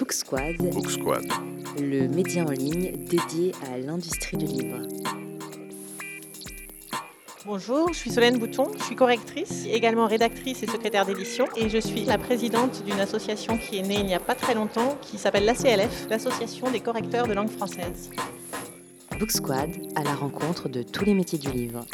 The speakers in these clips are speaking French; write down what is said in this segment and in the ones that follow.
Book Squad, Book Squad. le média en ligne dédié à l'industrie du livre. Bonjour, je suis Solène Bouton, je suis correctrice, également rédactrice et secrétaire d'édition et je suis la présidente d'une association qui est née il n'y a pas très longtemps qui s'appelle l'ACLF, l'Association des correcteurs de langue française. Book Squad à la rencontre de tous les métiers du livre.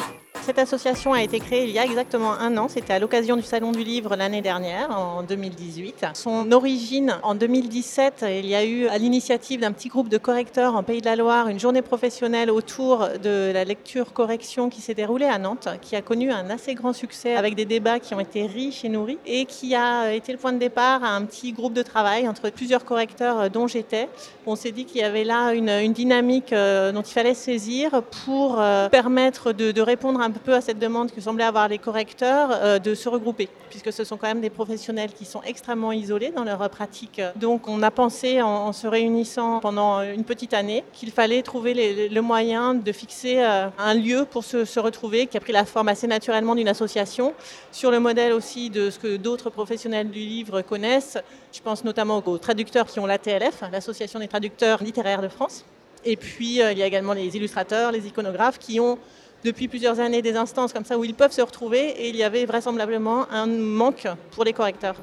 Cette association a été créée il y a exactement un an, c'était à l'occasion du Salon du Livre l'année dernière, en 2018. Son origine, en 2017, il y a eu à l'initiative d'un petit groupe de correcteurs en Pays de la Loire une journée professionnelle autour de la lecture-correction qui s'est déroulée à Nantes, qui a connu un assez grand succès avec des débats qui ont été riches et nourris et qui a été le point de départ à un petit groupe de travail entre plusieurs correcteurs dont j'étais. On s'est dit qu'il y avait là une, dynamique euh, dont il fallait saisir pour euh, permettre de, de répondre un peu à cette demande que semblaient avoir les correcteurs euh, de se regrouper, puisque ce sont quand même des professionnels qui sont extrêmement isolés dans leur pratique. Donc on a pensé en, se réunissant pendant une petite année qu'il fallait trouver le moyen de fixer euh, un lieu pour se, se retrouver, qui a pris la forme assez naturellement d'une association, sur le modèle aussi de ce que d'autres professionnels du livre connaissent. Je pense notamment aux traducteurs qui ont l'ATLF, l'Association des traducteurs littéraires de France. Et puis, euh, il y a également les illustrateurs, les iconographes qui ont depuis plusieurs années des instances comme ça où ils peuvent se retrouver et il y avait vraisemblablement un manque pour les correcteurs.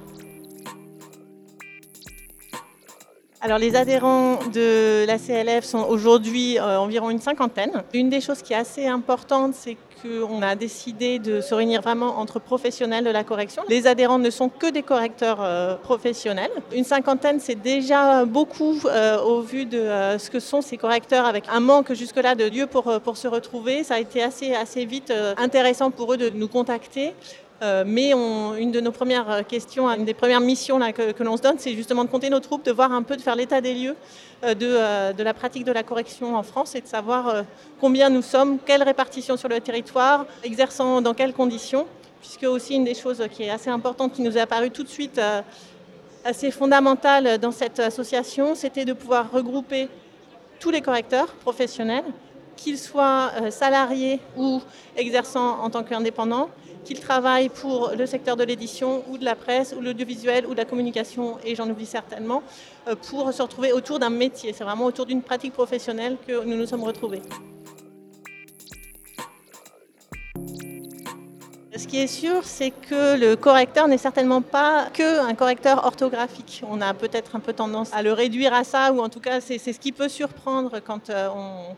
Alors les adhérents de la CLF sont aujourd'hui euh, environ une cinquantaine. Une des choses qui est assez importante, c'est qu'on a décidé de se réunir vraiment entre professionnels de la correction. Les adhérents ne sont que des correcteurs euh, professionnels. Une cinquantaine, c'est déjà beaucoup euh, au vu de euh, ce que sont ces correcteurs avec un manque jusque-là de lieux pour, se retrouver. Ça a été assez, vite intéressant pour eux de nous contacter. Euh, mais une de nos premières euh, questions, une des premières missions que, l'on se donne, c'est justement de compter nos troupes, de voir un peu, de faire l'état des lieux euh, de, de la pratique de la correction en France et de savoir combien nous sommes, quelle répartition sur le territoire, exerçant dans quelles conditions, puisque aussi une des choses qui est assez importante, qui nous est apparue tout de suite assez fondamentale dans cette association, c'était de pouvoir regrouper tous les correcteurs professionnels, qu'ils soient salariés ou exerçant en tant qu'indépendants, qu'ils travaillent pour le secteur de l'édition ou de la presse ou l'audiovisuel ou de la communication, et j'en oublie certainement, euh, pour se retrouver autour d'un métier. C'est vraiment autour d'une pratique professionnelle que nous nous sommes retrouvés. Ce qui est sûr, c'est que le correcteur n'est certainement pas qu'un correcteur orthographique. On a peut-être un peu tendance à le réduire à ça, ou en tout cas, c'est c'est ce qui peut surprendre quand euh, on,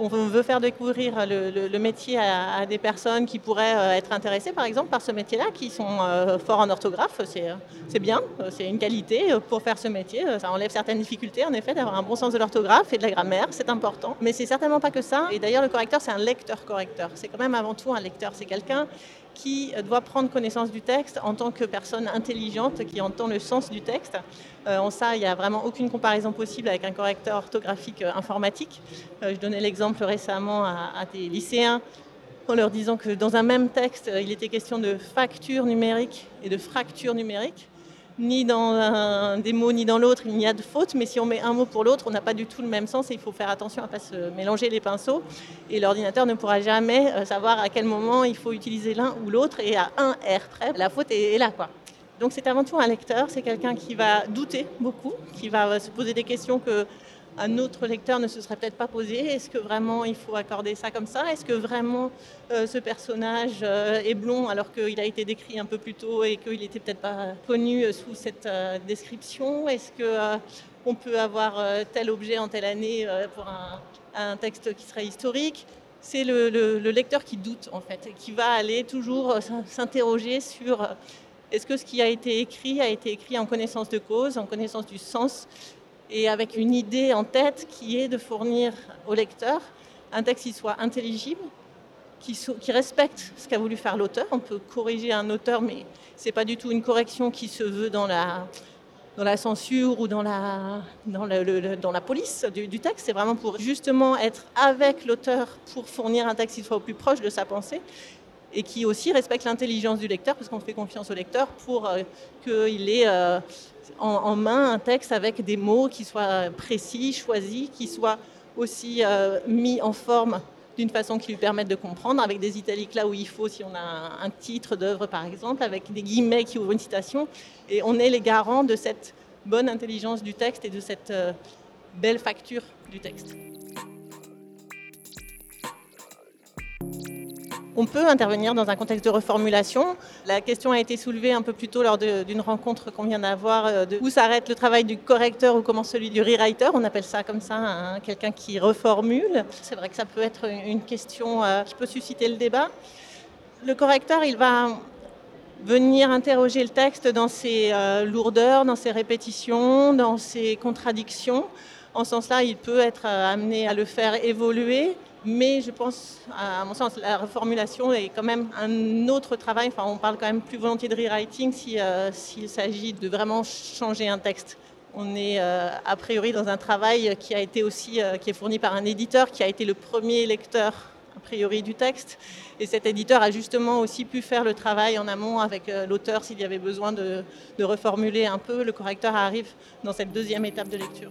on veut faire découvrir le, métier à, à des personnes qui pourraient euh, être intéressées, par exemple, par ce métier-là, qui sont euh, forts en orthographe. C'est c'est bien, euh, c'est une qualité euh, pour faire ce métier. Euh, Ça enlève certaines difficultés, en effet, d'avoir un bon sens de l'orthographe et de la grammaire, c'est important. Mais c'est certainement pas que ça. Et d'ailleurs, le correcteur, c'est un lecteur-correcteur. C'est quand même avant tout un lecteur. C'est quelqu'un qui doit prendre connaissance du texte en tant que personne intelligente qui entend le sens du texte. Euh, en ça, il n'y a vraiment aucune comparaison possible avec un correcteur orthographique euh, informatique. Euh, je donnais l'exemple récemment à, à des lycéens en leur disant que dans un même texte, il était question de facture numérique et de fracture numérique. Ni dans un des mots ni dans l'autre, il n'y a de faute, mais si on met un mot pour l'autre, on n'a pas du tout le même sens et il faut faire attention à ne pas se mélanger les pinceaux. Et l'ordinateur ne pourra jamais euh, savoir à quel moment il faut utiliser l'un ou l'autre et à un R près, la faute est, là. Quoi. Donc c'est avant tout un lecteur, c'est quelqu'un qui va douter beaucoup, qui va euh, se poser des questions que un autre lecteur ne se serait peut-être pas posé. Est-ce que vraiment il faut accorder ça comme ça? Est-ce que vraiment euh, ce personnage euh, est blond alors qu'il a été décrit un peu plus tôt et qu'il n'était peut-être pas connu euh, sous cette description? Est-ce que on peut avoir tel objet en telle année pour un, texte qui serait historique? C'est le, le- le lecteur qui doute en fait, qui va aller toujours s'in- s'interroger sur est-ce que ce qui a été écrit a été écrit en connaissance de cause, en connaissance du sens, et avec une idée en tête qui est de fournir au lecteur un texte qui soit intelligible, qui, respecte ce qu'a voulu faire l'auteur. On peut corriger un auteur, mais ce n'est pas du tout une correction qui se veut dans la, dans la censure ou dans la, dans le- dans la police du texte. C'est vraiment pour justement être avec l'auteur pour fournir un texte qui soit au plus proche de sa pensée et qui aussi respecte l'intelligence du lecteur, parce qu'on fait confiance au lecteur pour euh, qu'il ait euh, en, main un texte avec des mots qui soient précis, choisis, qui soient aussi euh, mis en forme d'une façon qui lui permette de comprendre, avec des italiques là où il faut, si on a un, titre d'œuvre par exemple, avec des guillemets qui ouvrent une citation, et on est les garants de cette bonne intelligence du texte et de cette belle facture du texte. On peut intervenir dans un contexte de reformulation. La question a été soulevée un peu plus tôt lors d'une rencontre qu'on vient d'avoir, euh, où s'arrête le travail du correcteur ou comment celui du rewriter. On appelle ça comme ça, hein, quelqu'un qui reformule. C'est vrai que ça peut être une question euh, qui peut susciter le débat. Le correcteur, il va venir interroger le texte dans ses euh, lourdeurs, dans ses répétitions, dans ses contradictions. En ce sens-là, il peut être amené à le faire évoluer mais je pense, à mon sens, la reformulation est quand même un autre travail. Enfin, on parle quand même plus volontiers de rewriting euh, s'il s'agit de vraiment changer un texte. On est euh, a priori dans un travail qui a été aussi euh, qui est fourni par un éditeur qui a été le premier lecteur a priori du texte. Et cet éditeur a justement aussi pu faire le travail en amont avec l'auteur s'il y avait besoin de reformuler un peu. Le correcteur arrive dans cette deuxième étape de lecture.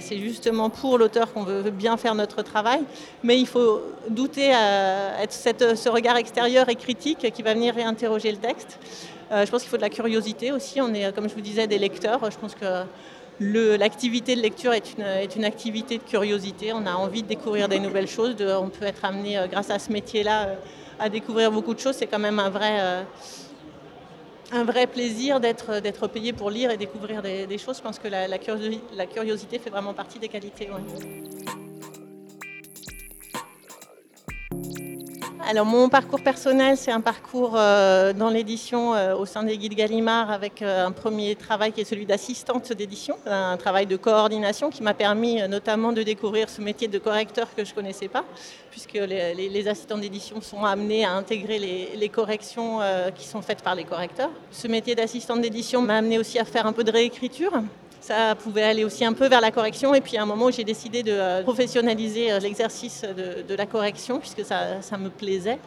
C'est justement pour l'auteur qu'on veut bien faire notre travail, mais il faut douter à être ce regard extérieur et critique qui va venir réinterroger le texte. Euh, je pense qu'il faut de la curiosité aussi. On est, comme je vous disais, des lecteurs. Je pense que l'activité de lecture est une, est une, activité de curiosité. On a envie de découvrir des nouvelles choses. on peut être amené, euh, grâce à ce métier-là, euh, à découvrir beaucoup de choses. C'est quand même un vrai un vrai plaisir d'être payé pour lire et découvrir des, choses. Je pense que la, curiosité, fait vraiment partie des qualités. Alors mon parcours personnel, c'est un parcours euh, dans l'édition euh, au sein des guides Gallimard avec euh, un premier travail qui est celui d'assistante d'édition, un travail de coordination qui m'a permis notamment de découvrir ce métier de correcteur que je ne connaissais pas, puisque les, assistants d'édition sont amenés à intégrer les, les corrections qui sont faites par les correcteurs. Ce métier d'assistante d'édition m'a amené aussi à faire un peu de réécriture, ça pouvait aller aussi un peu vers la correction. Et puis à un moment où j'ai décidé de euh, professionnaliser euh, l'exercice de, la correction, puisque ça, me plaisait,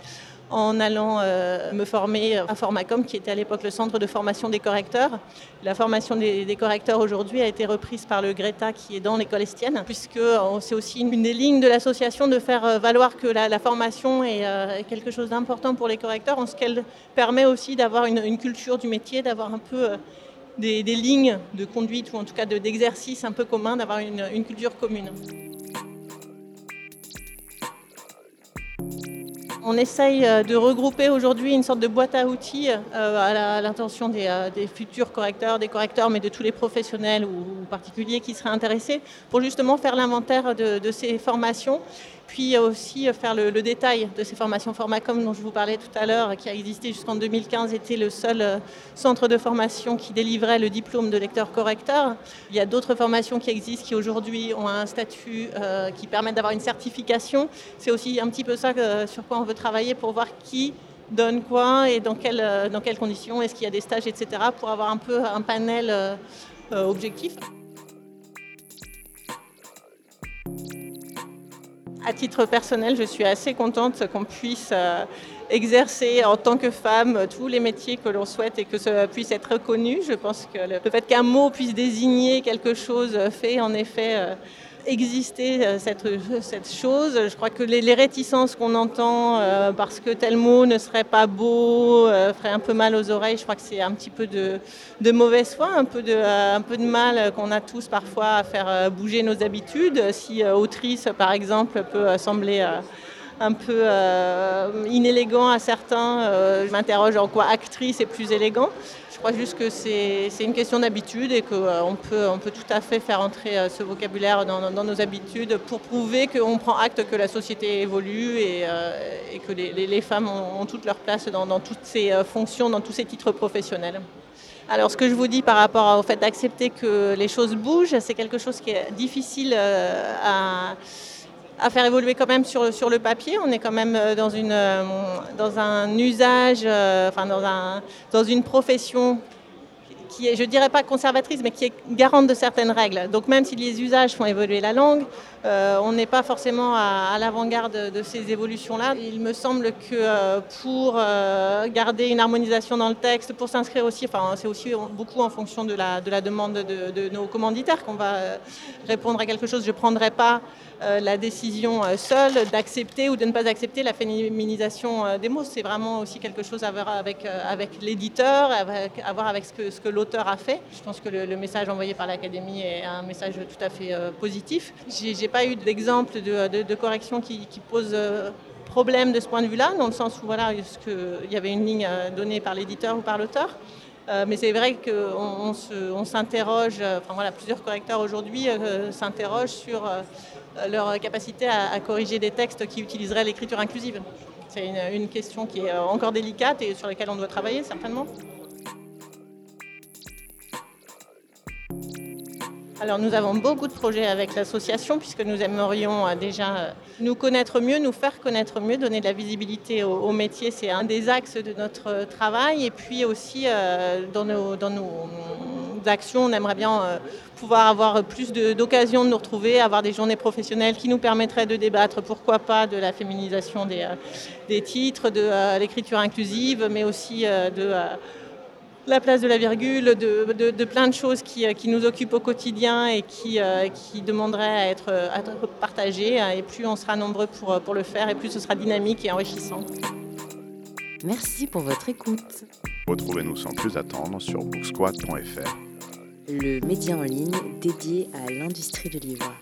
en allant euh, me former à Formacom, qui était à l'époque le centre de formation des correcteurs. La formation des, correcteurs aujourd'hui a été reprise par le Greta, qui est dans l'école estienne, puisque c'est aussi une des lignes de l'association de faire valoir que la, formation est, quelque chose d'important pour les correcteurs, en ce qu'elle permet aussi d'avoir une, culture du métier, d'avoir un peu des, lignes de conduite ou en tout cas d'exercice un peu commun, d'avoir une, culture commune. On essaye euh, de regrouper aujourd'hui une sorte de boîte à outils euh, à l'intention euh, des, futurs correcteurs, des correcteurs, mais de tous les professionnels ou, particuliers qui seraient intéressés, pour justement faire l'inventaire de, ces formations puis aussi euh, faire le, détail de ces formations Formacom dont je vous parlais tout à l'heure, qui a existé jusqu'en 2015, était le seul euh, centre de formation qui délivrait le diplôme de lecteur-correcteur. Il y a d'autres formations qui existent qui aujourd'hui ont un statut euh, qui permet d'avoir une certification. C'est aussi un petit peu ça sur quoi on veut travailler pour voir qui donne quoi et dans, dans quelles conditions, est-ce qu'il y a des stages, etc., pour avoir un peu un panel objectif. À titre personnel, je suis assez contente qu'on puisse euh, exercer en tant que femme tous les métiers que l'on souhaite et que ça puisse être reconnu. Je pense que le fait qu'un mot puisse désigner quelque chose fait en effet euh, exister euh, cette, cette, chose. Je crois que les, réticences qu'on entend euh, parce que tel mot ne serait pas beau, euh, ferait un peu mal aux oreilles, je crois que c'est un petit peu de, de, mauvaise foi, un peu de, un peu de mal qu'on a tous parfois à faire bouger nos habitudes. Si autrice, par exemple, peut sembler un peu inélégant à certains, je m'interroge en quoi actrice est plus élégant. Je crois juste que c'est une question d'habitude et qu'on euh, peut, tout à fait faire entrer euh, ce vocabulaire dans, nos habitudes pour prouver qu'on prend acte que la société évolue et, euh, que les, femmes ont, toute leur place dans, toutes ces fonctions, dans tous ces titres professionnels. Alors ce que je vous dis par rapport au fait d'accepter que les choses bougent, c'est quelque chose qui est difficile à à faire évoluer quand même sur, sur le papier. On est quand même euh, dans, une, euh, dans un usage, euh, enfin dans, un, dans une profession qui est, je dirais pas conservatrice, mais qui est garante de certaines règles. Donc même si les usages font évoluer la langue, euh, on n'est pas forcément à, l'avant-garde de ces évolutions-là. Il me semble que euh, pour euh, garder une harmonisation dans le texte, pour s'inscrire aussi, enfin c'est aussi beaucoup en fonction de la, demande de, nos commanditaires qu'on va répondre à quelque chose. Je ne prendrai pas la décision seule d'accepter ou de ne pas accepter la féminisation des mots. C'est vraiment aussi quelque chose à voir avec, l'éditeur, à voir avec ce que, l'auteur a fait. Je pense que le, message envoyé par l'Académie est un message tout à fait positif. Pas eu d'exemple de, correction qui, pose problème de ce point de vue-là, dans le sens où voilà, il y avait une ligne donnée par l'éditeur ou par l'auteur. mais c'est vrai qu'on on s'interroge, enfin voilà, plusieurs correcteurs aujourd'hui s'interrogent sur euh, leur capacité à, corriger des textes qui utiliseraient l'écriture inclusive. C'est une, question qui est euh, encore délicate et sur laquelle on doit travailler certainement. Alors nous avons beaucoup de projets avec l'association puisque nous aimerions euh, déjà nous connaître mieux, nous faire connaître mieux, donner de la visibilité au, métier. C'est un des axes de notre travail. Et puis aussi dans nos, dans nos d'actions. On aimerait bien euh, pouvoir avoir plus d'occasions de, nous retrouver, avoir des journées professionnelles qui nous permettraient de débattre, pourquoi pas, de la féminisation des, euh, titres, de euh, l'écriture inclusive, mais aussi de la place de la virgule, de, plein de choses qui, nous occupent au quotidien et qui, qui demanderaient à être, partagées. Et plus on sera nombreux pour, pour le faire, et plus ce sera dynamique et enrichissant. Merci pour votre écoute. Retrouvez-nous sans plus attendre sur booksquad.fr le média en ligne dédié à l'industrie de livre.